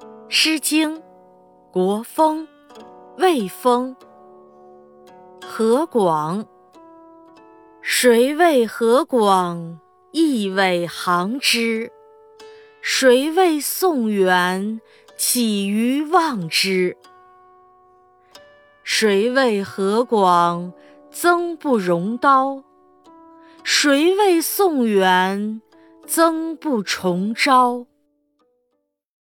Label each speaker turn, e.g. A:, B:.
A: 《诗经》国风魏风何广，谁谓何广亦苇行之？谁谓宋元起于望之？谁谓何广曾不容刀？谁谓宋元曾不重招？